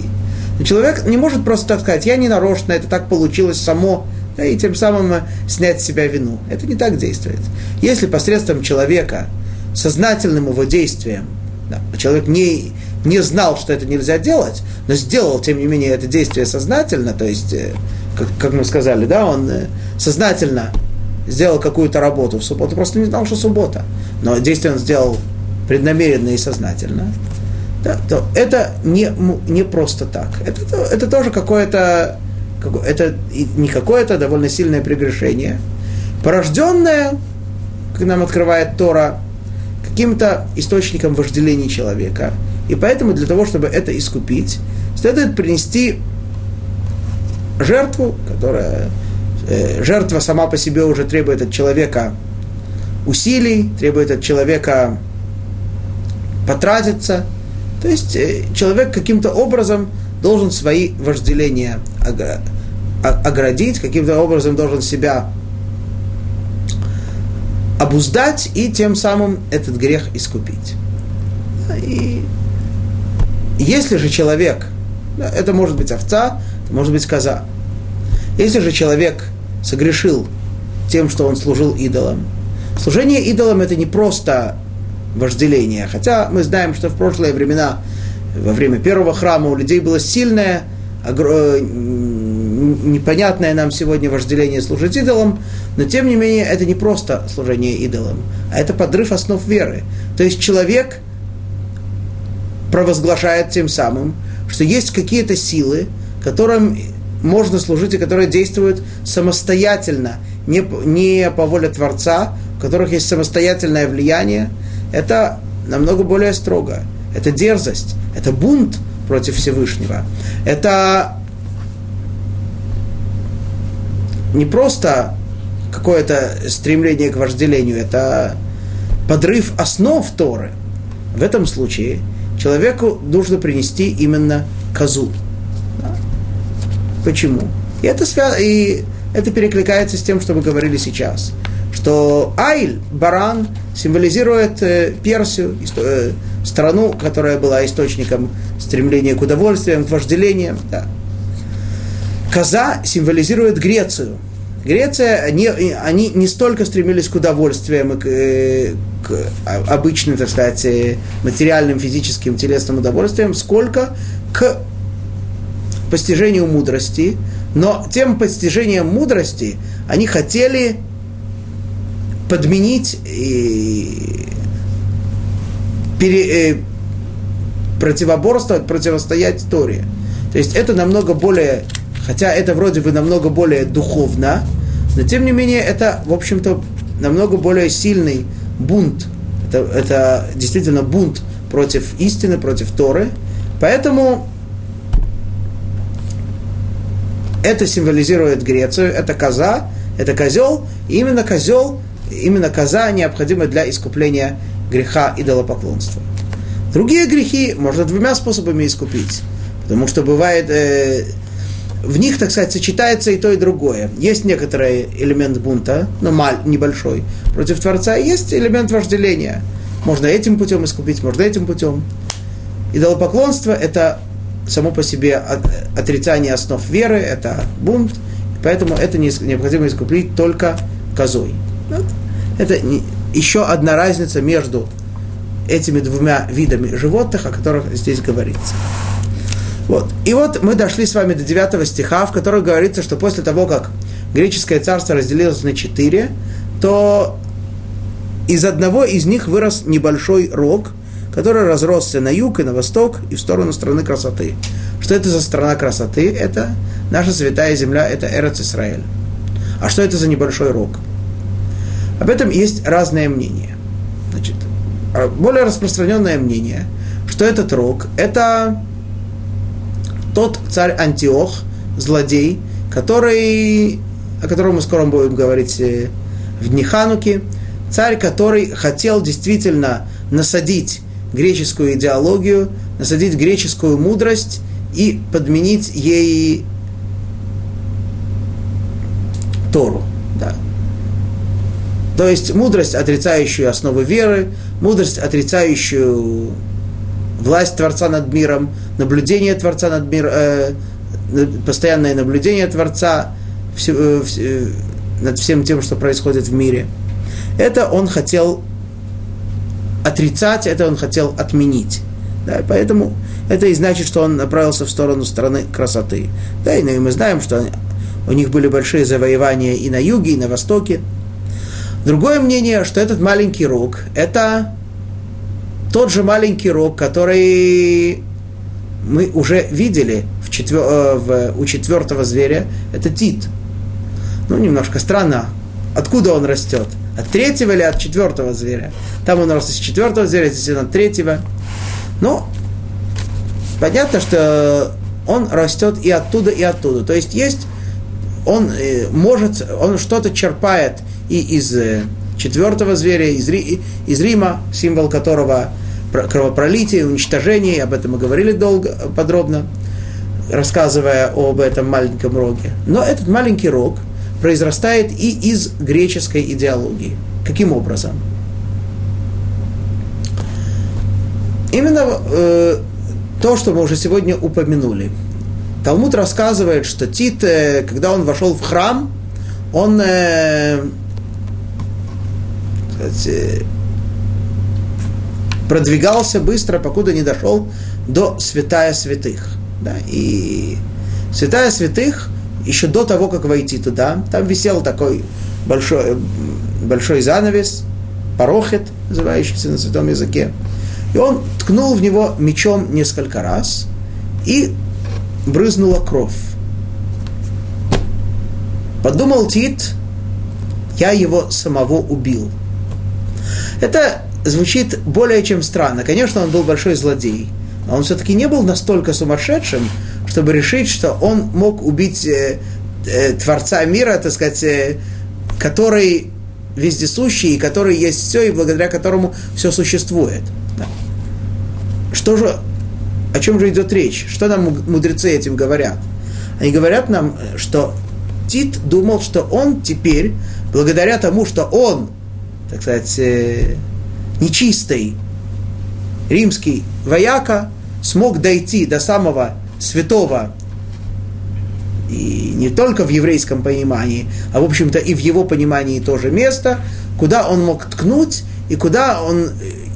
человек не может просто так сказать, я не нарочно, это так получилось само, да, и тем самым э, снять с себя вину. Это не так действует. Если посредством человека, сознательным его действием, да, человек не, не знал, что это нельзя делать, но сделал, тем не менее, это действие сознательно, то есть, э, как, как мы сказали, да, он э, сознательно сделал какую-то работу в субботу, просто не знал, что суббота, но действие он сделал преднамеренно и сознательно, да, то это не, не просто так. Это, это тоже какое-то это не какое-то довольно сильное прегрешение, порожденное, как нам открывает Тора, каким-то источником вожделения человека. И поэтому для того, чтобы это искупить, следует принести жертву, которая э, жертва сама по себе уже требует от человека усилий, требует от человека потратиться. То есть э, человек каким-то образом должен свои вожделения оградить, каким-то образом должен себя обуздать и тем самым этот грех искупить. И если же человек, это может быть овца, это может быть коза, если же человек согрешил тем, что он служил идолам, служение идолам это не просто вожделение, хотя мы знаем, что в прошлые времена, во время первого храма у людей было сильное непонятное нам сегодня вожделение служить идолам, но тем не менее это не просто служение идолам, а это подрыв основ веры. То есть человек провозглашает тем самым, что есть какие-то силы, которым можно служить и которые действуют самостоятельно, не, не по воле Творца, у которых есть самостоятельное влияние, это намного более строго. Это дерзость, это бунт против Всевышнего. Это не просто какое-то стремление к вожделению, это подрыв основ Торы. В этом случае человеку нужно принести именно козу. Да? Почему? И это, свя... и это перекликается с тем, что мы говорили сейчас. Что Айль, баран, символизирует э, Персию, э, страну, которая была источником стремления к удовольствиям, к вожделениям. Да коза символизирует Грецию. Греция, они, они не столько стремились к удовольствиям и к, э, к обычным, так сказать, э, материальным, физическим, телесным удовольствиям, сколько к постижению мудрости. Но тем постижением мудрости они хотели подменить и пере, э, противоборствовать, противостоять Торе. То есть это намного более хотя это вроде бы намного более духовно, но тем не менее это, в общем-то, намного более сильный бунт. Это, это действительно бунт против истины, против Торы. Поэтому это символизирует Грецию, это коза, это козел, и именно козел, именно коза необходима для искупления греха идолопоклонства. Другие грехи можно двумя способами искупить. Потому что бывает, э, в них, так сказать, сочетается и то, и другое. Есть некоторый элемент бунта, но маль, небольшой, против Творца, есть элемент вожделения. Можно этим путем искупить, можно этим путем. Идолопоклонство – это само по себе отрицание основ веры, это бунт, поэтому это необходимо искупить только козой. Это еще одна разница между этими двумя видами животных, о которых здесь говорится. Вот. И вот мы дошли с вами до 9 стиха, в котором говорится, что после того, как греческое царство разделилось на четыре, то из одного из них вырос небольшой рог, который разросся на юг и на восток и в сторону страны красоты. Что это за страна красоты? Это наша святая земля, это Эрец Исраэль. А что это за небольшой рог? Об этом есть разное мнение. Значит, более распространенное мнение, что этот рог – это тот царь Антиох, злодей, который, о котором мы скоро будем говорить э, в дни Хануки, царь, который хотел действительно насадить греческую идеологию, насадить греческую мудрость и подменить ей Тору. Да. То есть мудрость, отрицающую основы веры, мудрость, отрицающую власть Творца над миром, наблюдение Творца над миром, э, постоянное наблюдение Творца все, э, все, над всем тем, что происходит в мире. Это он хотел отрицать, это он хотел отменить. Да, и поэтому это и значит, что он направился в сторону страны красоты. Да, и мы знаем, что у них были большие завоевания и на юге, и на востоке. Другое мнение, что этот маленький рог – это тот же маленький рог, который мы уже видели в четвер... Э, в... у четвертого зверя, это Тит. Ну, немножко странно, откуда он растет? От третьего или от четвертого зверя? Там он рос из четвертого зверя, здесь он от третьего. Но понятно, что он растет и оттуда, и оттуда. То есть есть, он э, может, он что-то черпает и из э, четвертого зверя, из, из Рима, символ которого кровопролитие, уничтожение, об этом мы говорили долго, подробно, рассказывая об этом маленьком роге. Но этот маленький рог произрастает и из греческой идеологии. Каким образом? Именно э, то, что мы уже сегодня упомянули. Талмуд рассказывает, что Тит, э, когда он вошел в храм, он э, сказать, продвигался быстро, покуда не дошел до святая святых. Да, и святая святых, еще до того, как войти туда, там висел такой большой, большой занавес, парохет, называющийся на святом языке. И он ткнул в него мечом несколько раз, и брызнула кровь. Подумал Тит, я его самого убил. Это звучит более чем странно. Конечно, он был большой злодей, но он все-таки не был настолько сумасшедшим, чтобы решить, что он мог убить э, э, Творца мира, так сказать, э, который вездесущий, и который есть все, и благодаря которому все существует. Да. Что же, о чем же идет речь? Что нам мудрецы этим говорят? Они говорят нам, что Тит думал, что он теперь, благодаря тому, что он, так сказать, э, нечистый римский вояка смог дойти до самого святого и не только в еврейском понимании, а в общем-то и в его понимании тоже место, куда он мог ткнуть и куда он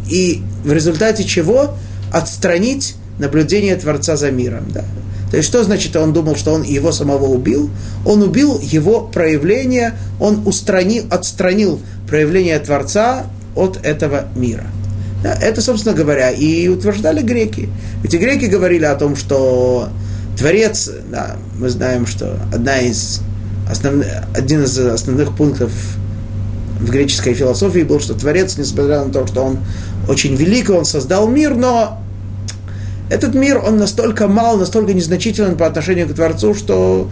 и в результате чего отстранить наблюдение Творца за миром. Да. То есть что значит, он думал, что он его самого убил? Он убил его проявление, он устранил, отстранил проявление Творца от этого мира. Да, это, собственно говоря, и утверждали греки. Ведь и греки говорили о том, что Творец, да, мы знаем, что одна из основных, один из основных пунктов в греческой философии был, что Творец, несмотря на то, что он очень велик, он создал мир, но этот мир, он настолько мал, настолько незначителен по отношению к Творцу, что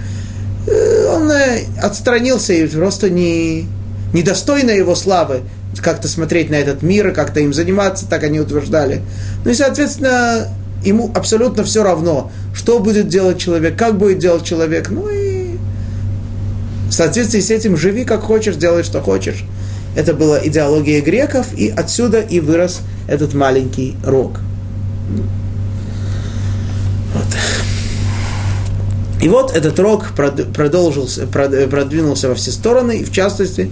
э, он э, отстранился и просто не, недостойно его славы как-то смотреть на этот мир, как-то им заниматься, так они утверждали. Ну и, соответственно, ему абсолютно все равно, что будет делать человек, как будет делать человек. Ну и в соответствии с этим живи как хочешь, делай что хочешь. Это была идеология греков, и отсюда и вырос этот маленький рог. Вот. И вот этот рог продолжился, продвинулся во все стороны, и в частности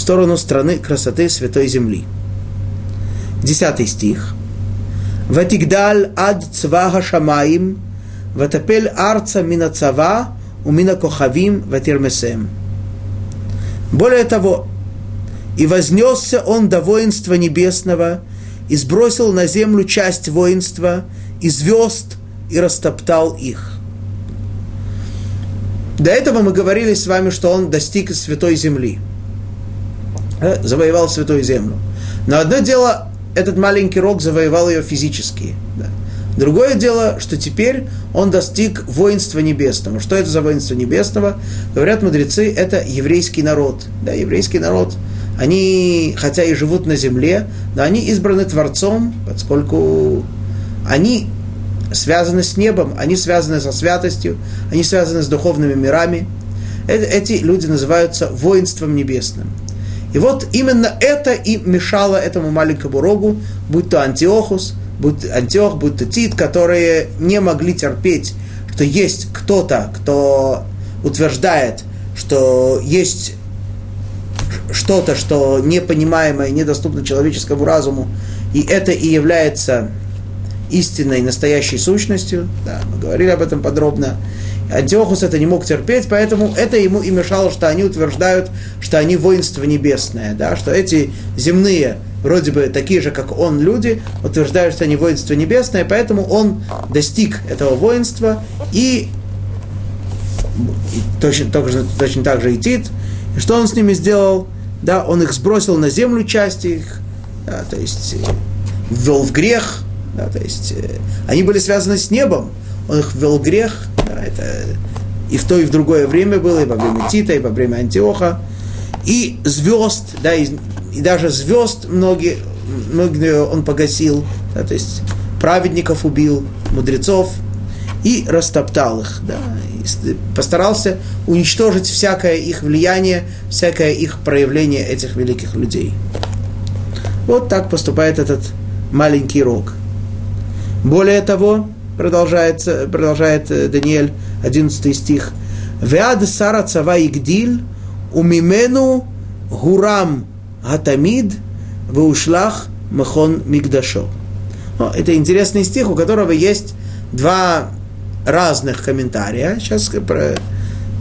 в сторону страны красоты Святой Земли. Десятый стих. Ватигдаль ад цвага шамаим, ватапель арца мина цава, у мина кохавим ватирмесем. Более того, и вознесся он до воинства небесного, и сбросил на землю часть воинства, и звезд, и растоптал их. До этого мы говорили с вами, что он достиг святой земли – завоевал Святую Землю. Но одно дело, этот маленький рог завоевал ее физически. Да. Другое дело, что теперь он достиг воинства небесного. Что это за воинство небесного? Говорят мудрецы, это еврейский народ. Да, еврейский народ Они, хотя и живут на земле, но они избраны Творцом, поскольку они связаны с небом, они связаны со святостью, они связаны с духовными мирами. Эти люди называются воинством небесным. И вот именно это и мешало этому маленькому рогу, будь то Антиохус, будь Антиох, будь то Тит, которые не могли терпеть, что есть кто-то, кто утверждает, что есть что-то, что непонимаемое, недоступно человеческому разуму, и это и является истинной, настоящей сущностью. Да, мы говорили об этом подробно. Антиохус это не мог терпеть, поэтому это ему и мешало, что они утверждают, что они воинство небесное, да, что эти земные, вроде бы такие же, как он, люди, утверждают, что они воинство небесное, поэтому он достиг этого воинства и, и точно, точно, точно так же и Тит. И что он с ними сделал? Да, он их сбросил на землю части их, да, то есть э, ввел в грех, да, то есть э, они были связаны с небом, он их ввел в грех, это и в то, и в другое время было, и во время Тита, и во время Антиоха, и звезд, да, и, и даже звезд многие, многие он погасил, да, то есть праведников убил, мудрецов, и растоптал их, да, и постарался уничтожить всякое их влияние, всякое их проявление этих великих людей. Вот так поступает этот маленький рог. Более того, продолжает, продолжает э, Даниэль, 11 стих, «Веад сара цава игдиль, умимену гурам гатамид, ваушлах махон мигдашо». Это интересный стих, у которого есть два разных комментария. Сейчас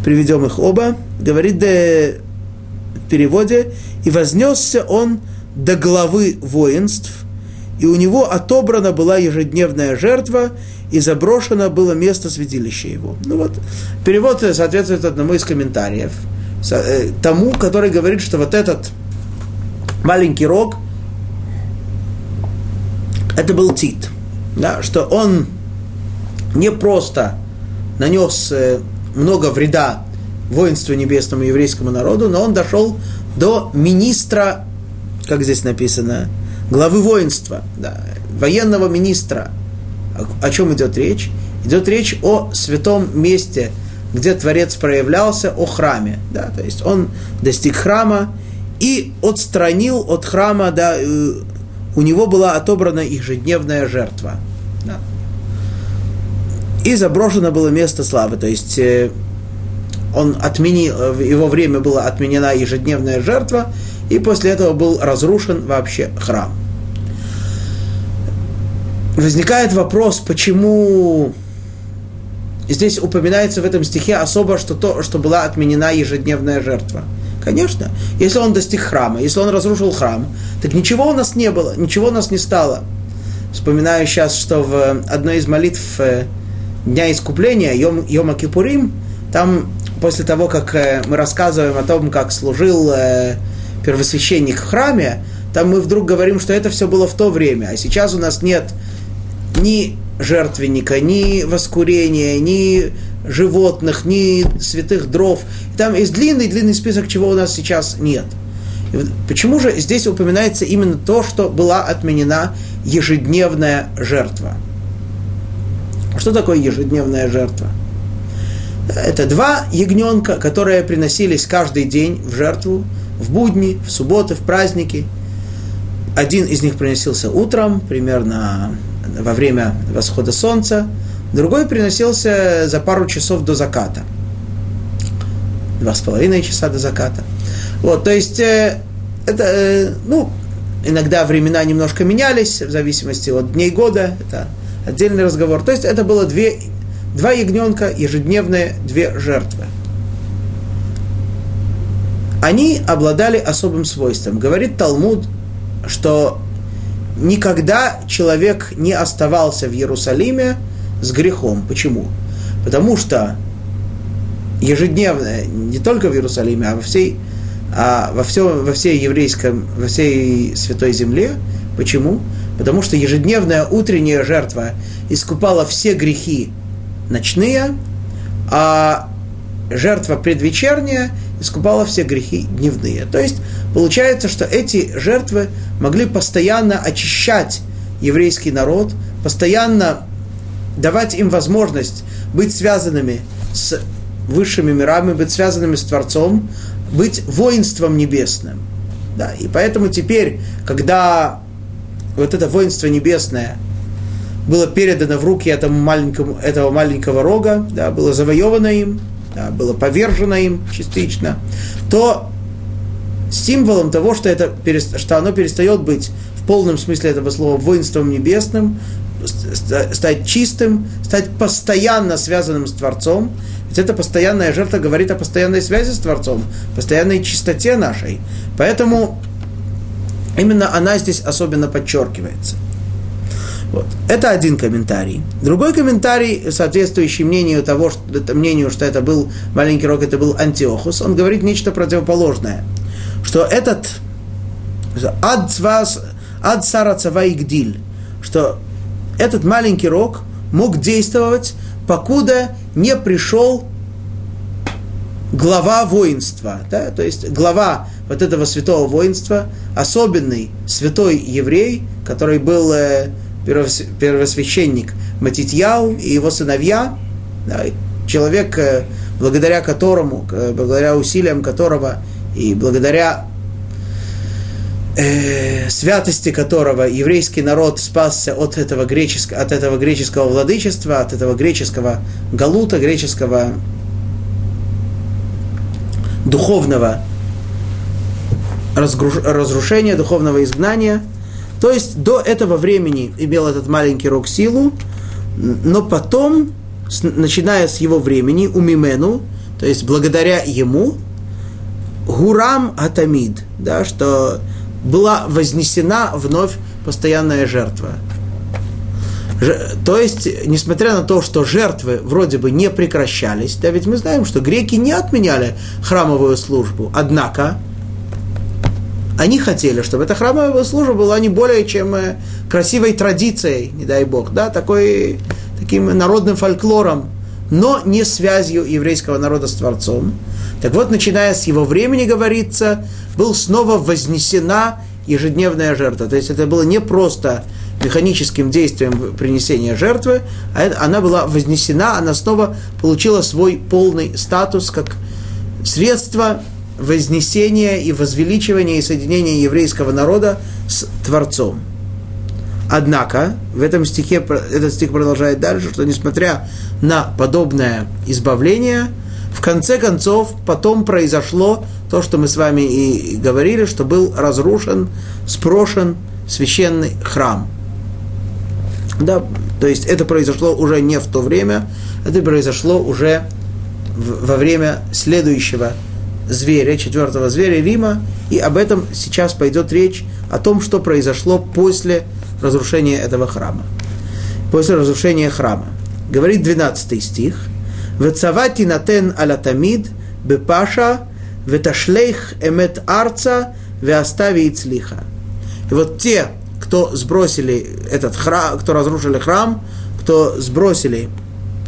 приведем их оба. Говорит в переводе, «И вознесся он до главы воинств, и у него отобрана была ежедневная жертва, и заброшено было место святилища его. Ну вот, перевод соответствует одному из комментариев, э, тому, который говорит, что вот этот маленький рог, это был Тит, да, что он не просто нанес э, много вреда воинству небесному еврейскому народу, но он дошел до министра, как здесь написано, главы воинства, да, военного министра. О, чем идет речь? Идет речь о святом месте, где Творец проявлялся, о храме. Да, то есть он достиг храма и отстранил от храма, да, э, у него была отобрана ежедневная жертва. Да. И заброшено было место славы, то есть э, он отменил, в его время была отменена ежедневная жертва, и после этого был разрушен вообще храм. Возникает вопрос, почему здесь упоминается в этом стихе особо, что то, что была отменена ежедневная жертва. Конечно, если он достиг храма, если он разрушил храм, так ничего у нас не было, ничего у нас не стало. Вспоминаю сейчас, что в одной из молитв э, Дня Искупления, Йом, Йома Кипурим, там после того, как э, мы рассказываем о том, как служил э, первосвященник в храме, там мы вдруг говорим, что это все было в то время, а сейчас у нас нет ни жертвенника, ни воскурения, ни животных, ни святых дров. Там есть длинный-длинный список, чего у нас сейчас нет. Почему же здесь упоминается именно то, что была отменена ежедневная жертва? Что такое ежедневная жертва? Это два ягненка, которые приносились каждый день в жертву, в будни, в субботы, в праздники. Один из них приносился утром, примерно во время восхода солнца, другой приносился за пару часов до заката. Два с половиной часа до заката. Вот, то есть, э, это, э, ну, иногда времена немножко менялись, в зависимости от дней года, это отдельный разговор. То есть, это было две Два ягненка, ежедневные две жертвы. Они обладали особым свойством. Говорит Талмуд, что никогда человек не оставался в Иерусалиме с грехом. Почему? Потому что ежедневно, не только в Иерусалиме, а во всей, а во, все, во всей еврейском, во всей святой земле. Почему? Потому что ежедневная утренняя жертва искупала все грехи ночные, а жертва предвечерняя искупала все грехи дневные. То есть получается, что эти жертвы могли постоянно очищать еврейский народ, постоянно давать им возможность быть связанными с высшими мирами, быть связанными с Творцом, быть воинством небесным. Да, и поэтому теперь, когда вот это воинство небесное было передано в руки этому маленькому, этого маленького рога, да, было завоевано им, да, было повержено им частично, то символом того, что, это, что оно перестает быть в полном смысле этого слова воинством небесным, стать чистым, стать постоянно связанным с Творцом. Ведь эта постоянная жертва говорит о постоянной связи с Творцом, постоянной чистоте нашей. Поэтому именно она здесь особенно подчеркивается. Вот. Это один комментарий. Другой комментарий, соответствующий мнению того, что, мнению, что это был маленький рог, это был Антиохус, он говорит нечто противоположное. Что этот ад, ад сара цаваигдиль, что этот маленький рог мог действовать, покуда не пришел глава воинства, да, то есть глава вот этого святого воинства, особенный святой еврей, который был э, первосвященник Матитьяу и его сыновья, человек, э, благодаря которому, благодаря усилиям которого и благодаря э, святости которого еврейский народ спасся от этого, греческого, от этого греческого владычества, от этого греческого галута, греческого духовного разрушения, духовного изгнания. То есть до этого времени имел этот маленький рог силу, но потом, начиная с его времени, у Мимену, то есть благодаря ему, Гурам Атамид, да, что была вознесена вновь постоянная жертва. То есть, несмотря на то, что жертвы вроде бы не прекращались, да ведь мы знаем, что греки не отменяли храмовую службу, однако они хотели, чтобы эта храмовая служба была не более чем э, красивой традицией, не дай бог, да, такой, таким народным фольклором, но не связью еврейского народа с Творцом. Так вот, начиная с его времени, говорится, был снова вознесена ежедневная жертва. То есть это было не просто механическим действием принесения жертвы, а она была вознесена, она снова получила свой полный статус как средство вознесения и возвеличивания и соединения еврейского народа с Творцом. Однако, в этом стихе, этот стих продолжает дальше, что несмотря на подобное избавление, в конце концов потом произошло то, что мы с вами и говорили, что был разрушен, спрошен священный храм. Да, то есть это произошло уже не в то время, это произошло уже во время следующего зверя, четвертого зверя Рима, и об этом сейчас пойдет речь, о том, что произошло после разрушения этого храма. После разрушения храма. Говорит 12 стих. «Вецавати натен алатамид бепаша веташлейх эмет арца веостави ицлиха». И вот те, кто сбросили этот храм, кто разрушили храм, кто сбросили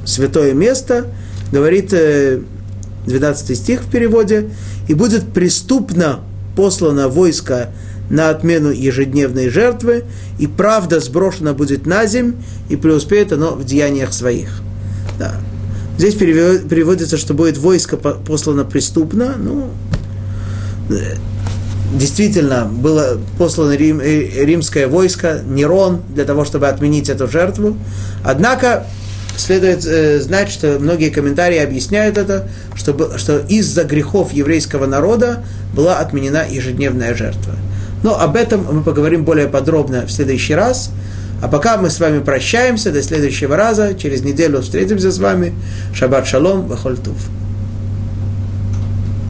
святое место, говорит 12 э, стих в переводе, и будет преступно послано войско на отмену ежедневной жертвы, и правда сброшена будет на земь, и преуспеет оно в деяниях своих. Да. Здесь переводится, что будет войско послано преступно. Ну, э, действительно, было послано рим, э, римское войско, Нерон, для того, чтобы отменить эту жертву. Однако, следует э, знать, что многие комментарии объясняют это, что, что из-за грехов еврейского народа была отменена ежедневная жертва. Но об этом мы поговорим более подробно в следующий раз. А пока мы с вами прощаемся, до следующего раза, через неделю встретимся с вами. Шаббат шалом, вахольтув.